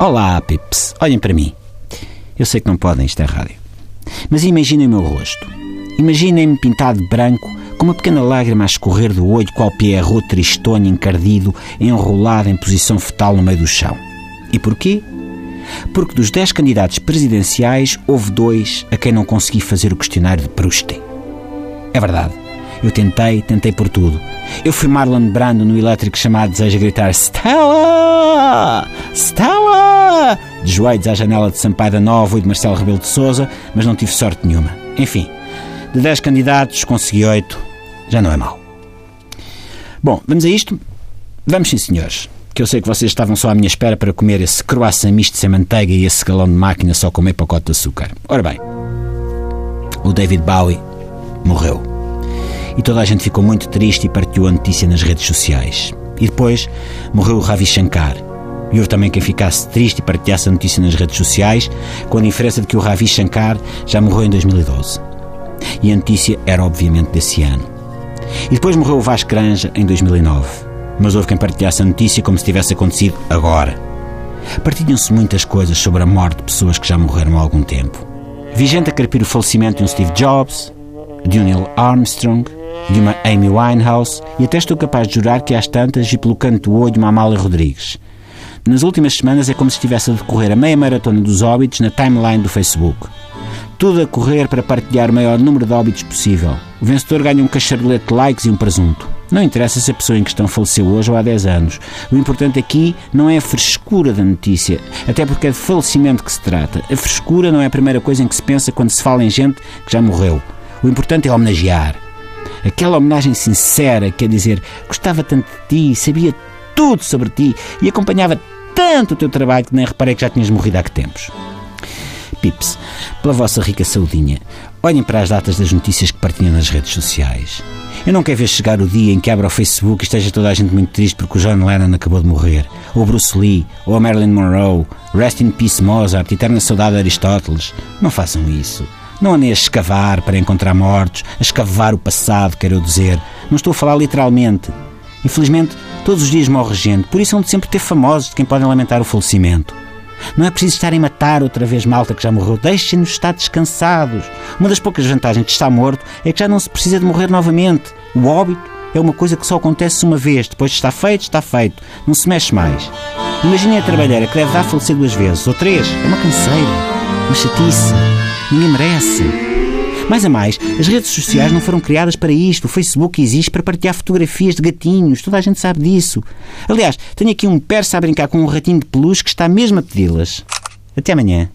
Olá, pips. Olhem para mim. Eu sei que não podem, isto é rádio. Mas imaginem o meu rosto. Imaginem-me pintado de branco, com uma pequena lágrima a escorrer do olho, qual Pierrot tristonho, encardido, enrolado em posição fetal no meio do chão. E porquê? Porque dos dez candidatos presidenciais, houve dois a quem não consegui fazer o questionário de Proust. É verdade. Eu tentei, tentei por tudo. Eu fui Marlon Brando no elétrico chamado Deseja gritar Stella! Stella! De joelhos à janela de Sampaio da Nova e de Marcelo Rebelo de Souza, mas não tive sorte nenhuma. Enfim, de 10 candidatos consegui 8. Já não é mal. Bom, vamos a isto? Vamos sim, senhores. Que eu sei que vocês estavam só à minha espera para comer esse croissant misto sem manteiga e esse galão de máquina só com meio pacote de açúcar. Ora bem, o David Bowie morreu. E toda a gente ficou muito triste e partilhou a notícia nas redes sociais. E depois morreu o Ravi Shankar. E houve também quem ficasse triste e partilhasse a notícia nas redes sociais, com a diferença de que o Ravi Shankar já morreu em 2012. E a notícia era obviamente desse ano. E depois morreu o Vasco Granja em 2009. Mas houve quem partilhasse a notícia como se tivesse acontecido agora. Partilham-se muitas coisas sobre a morte de pessoas que já morreram há algum tempo. Vi gente a carpir o falecimento de um Steve Jobs, de um Neil Armstrong, de uma Amy Winehouse e até estou capaz de jurar que às tantas e pelo canto do olho uma Amália Rodrigues. Nas últimas semanas é como se estivesse a decorrer a meia maratona dos óbitos na timeline do Facebook. Tudo a correr para partilhar o maior número de óbitos possível. O vencedor ganha um cacharolete de likes e um presunto. Não interessa se a pessoa em questão faleceu hoje ou há 10 anos. O importante aqui não é a frescura da notícia, até porque é de falecimento que se trata. A frescura não é a primeira coisa em que se pensa quando se fala em gente que já morreu. O importante é homenagear. Aquela homenagem sincera, quer dizer, gostava tanto de ti, sabia tudo sobre ti e acompanhava tanto o teu trabalho que nem reparei que já tinhas morrido há que tempos. Pips, pela vossa rica saudinha, olhem para as datas das notícias que partilham nas redes sociais. Eu não quero ver chegar o dia em que abra o Facebook e esteja toda a gente muito triste porque o John Lennon acabou de morrer, ou Bruce Lee, ou a Marilyn Monroe, Rest in Peace Mozart, Eterna Saudade de Aristóteles. Não façam isso. Não andem a escavar para encontrar mortos, a escavar o passado, quero dizer. Não estou a falar literalmente. Infelizmente, todos os dias morre gente, por isso hão de sempre ter famosos de quem podem lamentar o falecimento. Não é preciso estarem a matar outra vez malta que já morreu. Deixem-nos estar descansados. Uma das poucas vantagens de estar morto é que já não se precisa de morrer novamente. O óbito é uma coisa que só acontece uma vez. Depois de estar feito, está feito. Não se mexe mais. Imaginem a trabalheira que deve dar a falecer duas vezes, ou três. É uma canseira. Uma chatice. Ninguém merece. Mais a mais, as redes sociais não foram criadas para isto. O Facebook existe para partilhar fotografias de gatinhos. Toda a gente sabe disso. Aliás, tenho aqui um persa a brincar com um ratinho de peluche que está mesmo a pedi-las. Até amanhã.